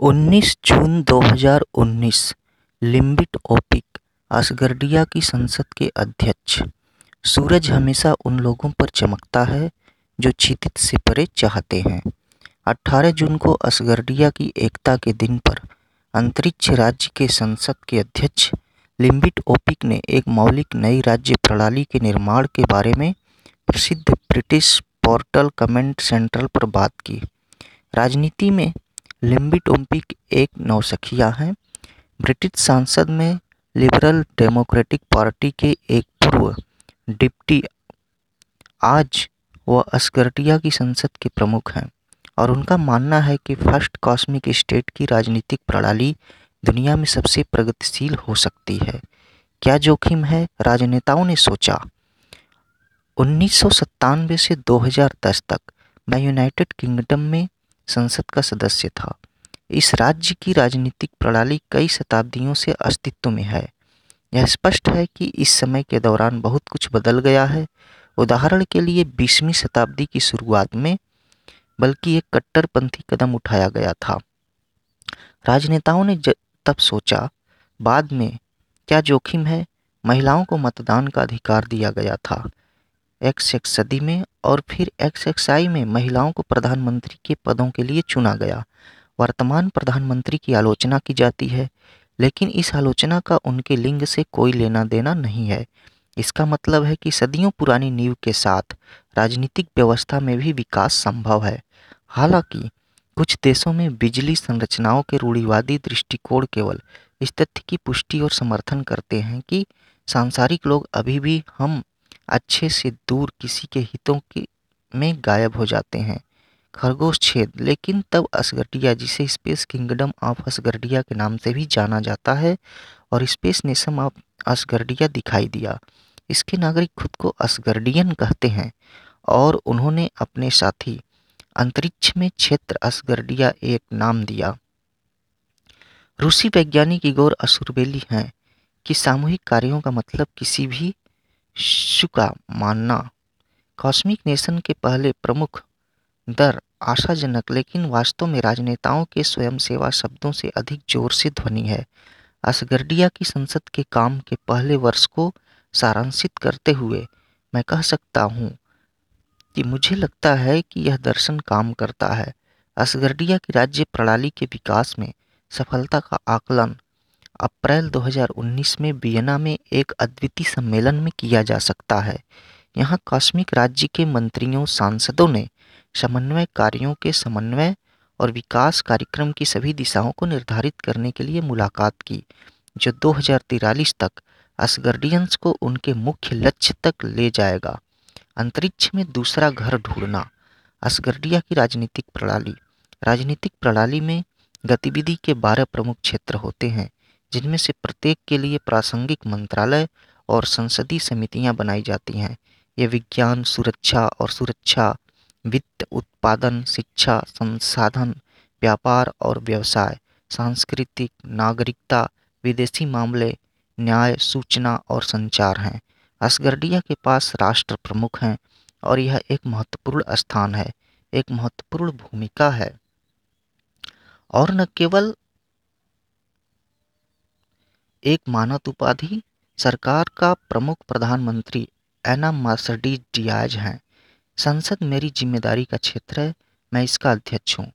उन्नीस जून दो हज़ार उन्नीस, लिम्बिट ओपिक असगर्डिया की संसद के अध्यक्ष। सूरज हमेशा उन लोगों पर चमकता है जो क्षितिज से परे चाहते हैं। 18 जून को असगर्डिया की एकता के दिन पर अंतरिक्ष राज्य के संसद के अध्यक्ष, लिम्बिट ओपिक ने एक मौलिक नई राज्य प्रणाली के निर्माण के बारे में प्रसिद्ध ब्रिटिश पोर्टल कमेंट सेंट्रल पर बात की। राजनीति में लिम्बिट ओपिक एक नौसखिया हैं। ब्रिटिश संसद में लिबरल डेमोक्रेटिक पार्टी के एक पूर्व डिप्टी आज वह असगर्डिया की संसद के प्रमुख हैं और उनका मानना है कि फ़र्स्ट कॉस्मिक स्टेट की राजनीतिक प्रणाली दुनिया में सबसे प्रगतिशील हो सकती है। क्या जोखिम है? राजनेताओं ने सोचा। उन्नीस सौ सतानवे से 2010 तक मैं यूनाइटेड किंगडम में संसद का सदस्य था। इस राज्य की राजनीतिक प्रणाली कई शताब्दियों से अस्तित्व में है। यह स्पष्ट है कि इस समय के दौरान बहुत कुछ बदल गया है। उदाहरण के लिए बीसवीं शताब्दी की शुरुआत में बल्कि एक कट्टरपंथी कदम उठाया गया था। राजनेताओं ने तब सोचा, बाद में, क्या जोखिम है? महिलाओं को मतदान का अधिकार दिया गया था। एक सदी में और फिर एक्स एक्स आई में महिलाओं को प्रधानमंत्री के पदों के लिए चुना गया। वर्तमान प्रधानमंत्री की आलोचना की जाती है, लेकिन इस आलोचना का उनके लिंग से कोई लेना देना नहीं है। इसका मतलब है कि सदियों पुरानी नींव के साथ राजनीतिक व्यवस्था में भी विकास संभव है। हालाँकि, कुछ देशों में बिजली संरचनाओं के रूढ़िवादी दृष्टिकोण केवल इस तथ्य की पुष्टि और समर्थन करते हैं कि सांसारिक लोग अभी भी हम अच्छे से दूर किसी के हितों के में गायब हो जाते हैं। खरगोश छेद, लेकिन तब असगर्डिया जिसे स्पेस किंगडम ऑफ़ असगर्डिया के नाम से भी जाना जाता है, और स्पेस नेशन ऑफ़ असगर्डिया दिखाई दिया। इसके नागरिक खुद को असगर्डियन कहते हैं, और उन्होंने अपने साथी अंतरिक्ष में क्षेत्र असगर्डिया एक नाम दिया। रूसी वैज्ञानिक इगोर असुरबेली हैं कि सामूहिक कार्यों का मतलब किसी भी शुका मानना। कॉस्मिक नेशन के पहले प्रमुख दर आशाजनक, लेकिन वास्तव में राजनेताओं के स्वयंसेवा शब्दों से अधिक ज़ोर से ध्वनि है। असगर्डिया की संसद के काम के पहले वर्ष को सारांशित करते हुए मैं कह सकता हूँ कि मुझे लगता है कि यह दर्शन काम करता है। असगर्डिया की राज्य प्रणाली के विकास में सफलता का आकलन अप्रैल 2019 में वियना में एक अद्वितीय सम्मेलन में किया जा सकता है। यहाँ कॉस्मिक राज्य के मंत्रियों, सांसदों ने समन्वय कार्यों के समन्वय और विकास कार्यक्रम की सभी दिशाओं को निर्धारित करने के लिए मुलाकात की, जो दो तक असगर्डियंस को उनके मुख्य लक्ष्य तक ले जाएगा। अंतरिक्ष में दूसरा घर ढूंढना, असगर्डिया की राजनीतिक प्रणाली। राजनीतिक प्रणाली में गतिविधि के बारह प्रमुख क्षेत्र होते हैं जिनमें से प्रत्येक के लिए प्रासंगिक मंत्रालय और संसदीय समितियाँ बनाई जाती हैं। ये विज्ञान, सुरक्षा और सुरक्षा, वित्त, उत्पादन, शिक्षा, संसाधन, व्यापार और व्यवसाय, सांस्कृतिक, नागरिकता, विदेशी मामले, न्याय, सूचना और संचार हैं। असगर्डिया के पास राष्ट्र प्रमुख हैं और यह एक महत्वपूर्ण स्थान है, एक महत्वपूर्ण भूमिका है। और न केवल एक मानव उपाधि सरकार का प्रमुख प्रधानमंत्री एना मार्सडीज डियाज हैं। संसद मेरी ज़िम्मेदारी का क्षेत्र है, मैं इसका अध्यक्ष हूँ।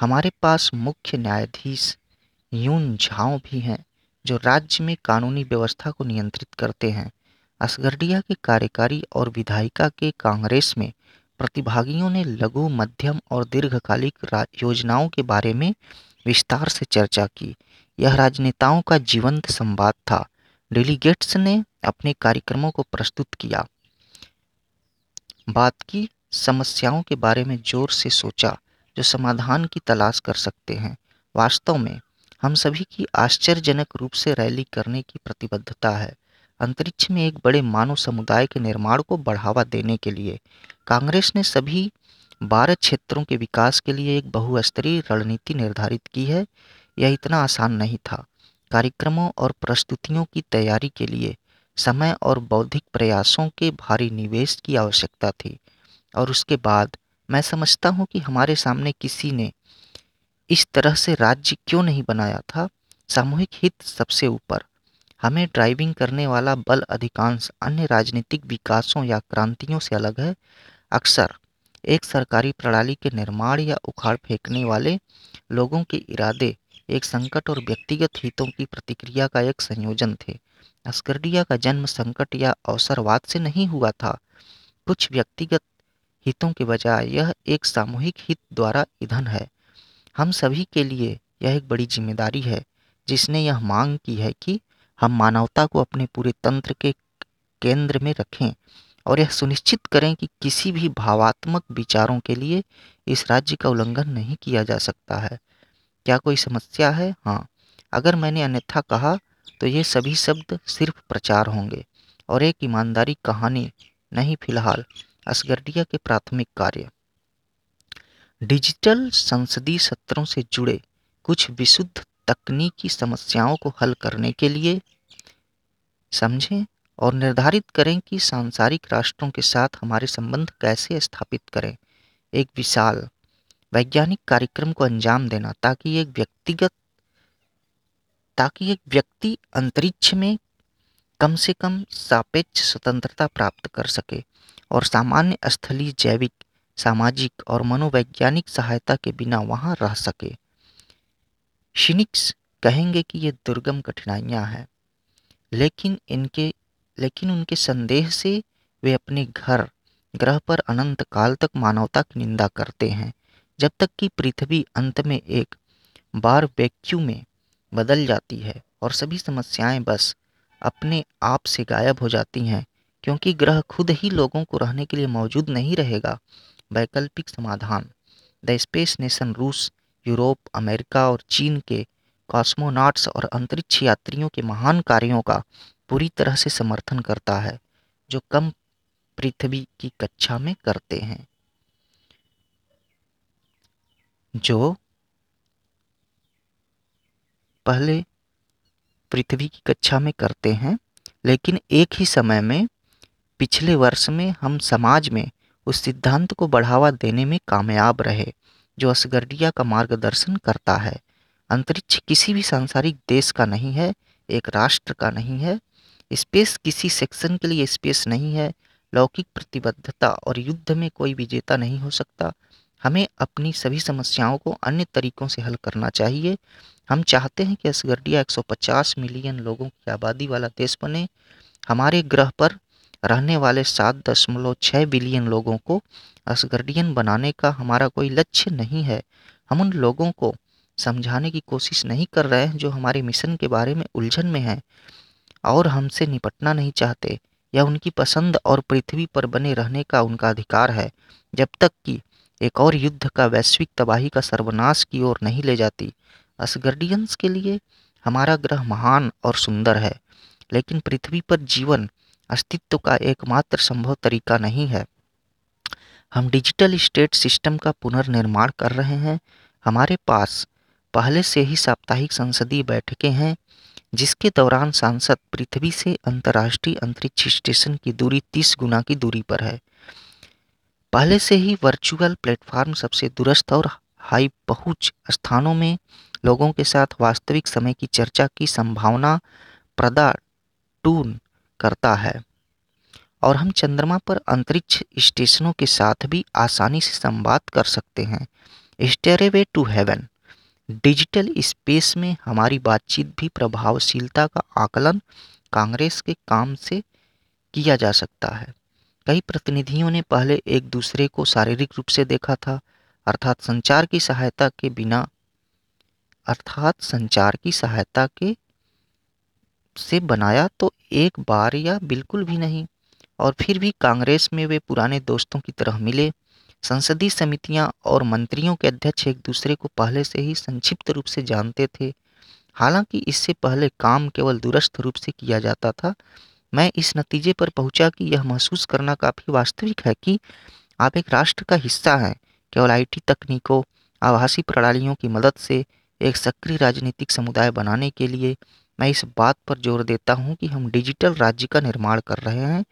हमारे पास मुख्य न्यायाधीश यून झाओ भी हैं, जो राज्य में कानूनी व्यवस्था को नियंत्रित करते हैं। असगर्डिया के कार्यकारी और विधायिका के कांग्रेस में प्रतिभागियों ने लघु, मध्यम और दीर्घकालिक योजनाओं के बारे में विस्तार से चर्चा की। यह राजनेताओं का जीवंत संवाद था। डेलीगेट्स ने अपने कार्यक्रमों को प्रस्तुत किया। बात की, समस्याओं के बारे में ज़ोर से सोचा, जो समाधान की तलाश कर सकते हैं। वास्तव में, हम सभी की आश्चर्यजनक रूप से रैली करने की प्रतिबद्धता है। अंतरिक्ष में एक बड़े मानव समुदाय के निर्माण को बढ़ावा देने के लिए, कांग्रेस ने सभी बारह क्षेत्रों के विकास के लिए एक बहुस्तरीय रणनीति निर्धारित की है। यह इतना आसान नहीं था। कार्यक्रमों और प्रस्तुतियों की तैयारी के लिए समय और बौद्धिक प्रयासों के भारी निवेश की आवश्यकता थी और उसके बाद मैं समझता हूँ कि हमारे सामने किसी ने इस तरह से राज्य क्यों नहीं बनाया था। सामूहिक हित सबसे ऊपर। हमें ड्राइविंग करने वाला बल अधिकांश अन्य राजनीतिक विकासों या क्रांतियों से अलग है। अक्सर एक सरकारी प्रणाली के निर्माण या उखाड़ फेंकने वाले लोगों के इरादे एक संकट और व्यक्तिगत हितों की प्रतिक्रिया का एक संयोजन थे। अस्कर्डिया का जन्म संकट या अवसरवाद से नहीं हुआ था। कुछ व्यक्तिगत हितों के बजाय यह एक सामूहिक हित द्वारा ईंधन है। हम सभी के लिए यह एक बड़ी ज़िम्मेदारी है, जिसने यह मांग की है कि हम मानवता को अपने पूरे तंत्र के केंद्र में रखें और यह सुनिश्चित करें कि किसी भी भावात्मक विचारों के लिए इस राज्य का उल्लंघन नहीं किया जा सकता है। क्या कोई समस्या है? हाँ। अगर मैंने अन्यथा कहा तो ये सभी शब्द सिर्फ़ प्रचार होंगे और एक ईमानदारी कहानी नहीं फ़िलहाल। असगर्डिया के प्राथमिक कार्य। डिजिटल संसदीय सत्रों से जुड़े कुछ विशुद्ध तकनीकी समस्याओं को हल करने के लिए समझें और निर्धारित करें कि सांसारिक राष्ट्रों के साथ हमारे संबंध कैसे स्थापित करें। एक विशाल वैज्ञानिक कार्यक्रम को अंजाम देना, ताकि एक व्यक्तिगत, ताकि एक व्यक्ति अंतरिक्ष में कम से कम सापेक्ष स्वतंत्रता प्राप्त कर सके और सामान्य स्थलीय जैविक, सामाजिक और मनोवैज्ञानिक सहायता के बिना वहाँ रह सके। शिनिक्स कहेंगे कि ये दुर्गम कठिनाइयाँ हैं, लेकिन इनके, लेकिन उनके संदेह से वे अपने घर, ग्रह पर अनंत काल तक मानवता की निंदा करते हैं। जब तक कि पृथ्वी अंत में एक बार वैक्यूम में बदल जाती है और सभी समस्याएँ बस अपने आप से गायब हो जाती हैं, क्योंकि ग्रह खुद ही लोगों को रहने के लिए मौजूद नहीं रहेगा, वैकल्पिक समाधान। द स्पेस नेशन रूस, यूरोप, अमेरिका और चीन के कॉस्मोनाट्स और अंतरिक्ष यात्रियों के महान कार्यों का पूरी तरह से समर्थन करता है, जो कम पृथ्वी की कक्षा में करते हैं। जो पहले पृथ्वी की कक्षा में करते हैं, लेकिन एक ही समय में पिछले वर्ष में हम समाज में उस सिद्धांत को बढ़ावा देने में कामयाब रहे, जो असगर्डिया का मार्गदर्शन करता है। अंतरिक्ष किसी भी सांसारिक देश का नहीं है, एक राष्ट्र का नहीं है। स्पेस किसी सेक्शन के लिए स्पेस नहीं है। लौकिक प्रतिबद्धता और युद्ध में कोई विजेता नहीं हो सकता। हमें अपनी सभी समस्याओं को अन्य तरीकों से हल करना चाहिए। हम चाहते हैं कि असगर्डिया 150 मिलियन लोगों की आबादी वाला देश बने। हमारे ग्रह पर रहने वाले सात दशमलव छः बिलियन लोगों को असगर्डियन बनाने का हमारा कोई लक्ष्य नहीं है। हम उन लोगों को समझाने की कोशिश नहीं कर रहे हैं जो हमारे मिशन के बारे में उलझन में हैं और हमसे निपटना नहीं चाहते। यह उनकी पसंद और पृथ्वी पर बने रहने का उनका अधिकार है। जब तक कि एक और युद्ध का वैश्विक तबाही का सर्वनाश की ओर नहीं ले जाती। असगर्डियंस के लिए हमारा ग्रह महान और सुंदर है, लेकिन पृथ्वी पर जीवन अस्तित्व का एकमात्र संभव तरीका नहीं है। हम डिजिटल स्टेट सिस्टम का पुनर्निर्माण कर रहे हैं। हमारे पास पहले से ही साप्ताहिक संसदीय बैठकें हैं, जिसके दौरान सांसद पृथ्वी से अंतर्राष्ट्रीय अंतरिक्ष स्टेशन की दूरी तीस गुना की दूरी पर है। पहले से ही वर्चुअल प्लेटफॉर्म सबसे दुरस्त और हाई पहुँच स्थानों में लोगों के साथ वास्तविक समय की चर्चा की संभावना प्रदा टून करता है। और हम चंद्रमा पर अंतरिक्ष स्टेशनों के साथ भी आसानी से संवाद कर सकते हैं। Stairway to heaven digital space में हमारी बातचीत भी प्रभावशीलता का आकलन कांग्रेस के काम से किया जा सकता है। कई प्रतिनिधियों ने पहले एक दूसरे को शारीरिक रूप से देखा था, अर्थात संचार की सहायता के बिना। अर्थात संचार की सहायता के से बनाया तो एक बार या बिल्कुल भी नहीं, और फिर भी कांग्रेस में वे पुराने दोस्तों की तरह मिले। संसदीय समितियाँ और मंत्रियों के अध्यक्ष एक दूसरे को पहले से ही संक्षिप्त रूप से जानते थे। हालाँकि इससे पहले काम केवल दूरस्थ रूप से किया जाता था मैं इस नतीजे पर पहुँचा कि यह महसूस करना काफ़ी वास्तविक है कि आप एक राष्ट्र का हिस्सा हैं। केवल आईटी तकनीकों, आभासी प्रणालियों की मदद से एक सक्रिय राजनीतिक समुदाय बनाने के लिए मैं इस बात पर ज़ोर देता हूँ कि हम डिजिटल राज्य का निर्माण कर रहे हैं।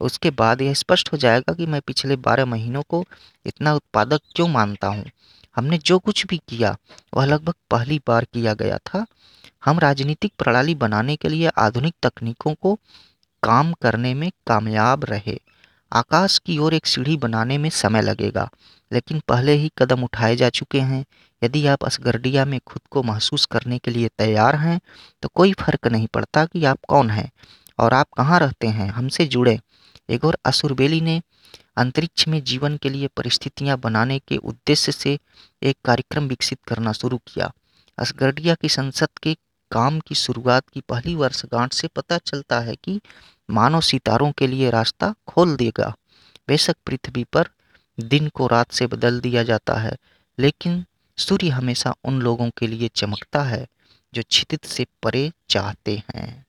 उसके बाद यह स्पष्ट हो जाएगा कि मैं पिछले बारह महीनों को इतना उत्पादक क्यों मानता हूँ। हमने जो कुछ भी किया, वह लगभग पहली बार किया गया था। हम राजनीतिक प्रणाली बनाने के लिए आधुनिक तकनीकों को काम करने में कामयाब रहे। आकाश की ओर एक सीढ़ी बनाने में समय लगेगा, लेकिन पहले ही कदम उठाए जा चुके हैं। यदि आप असगर्डिया में खुद को महसूस करने के लिए तैयार हैं तो कोई फ़र्क नहीं पड़ता कि आप कौन हैं और आप कहाँ रहते हैं। हमसे जुड़े। एक और असुरबेली ने अंतरिक्ष में जीवन के लिए परिस्थितियाँ बनाने के उद्देश्य से एक कार्यक्रम विकसित करना शुरू किया। असगर्डिया की संसद के काम की शुरुआत की पहली वर्षगांठ से पता चलता है कि मानव सितारों के लिए रास्ता खोल देगा बेशक पृथ्वी पर दिन को रात से बदल दिया जाता है, लेकिन सूर्य हमेशा उन लोगों के लिए चमकता है जो छितित से परे चाहते हैं।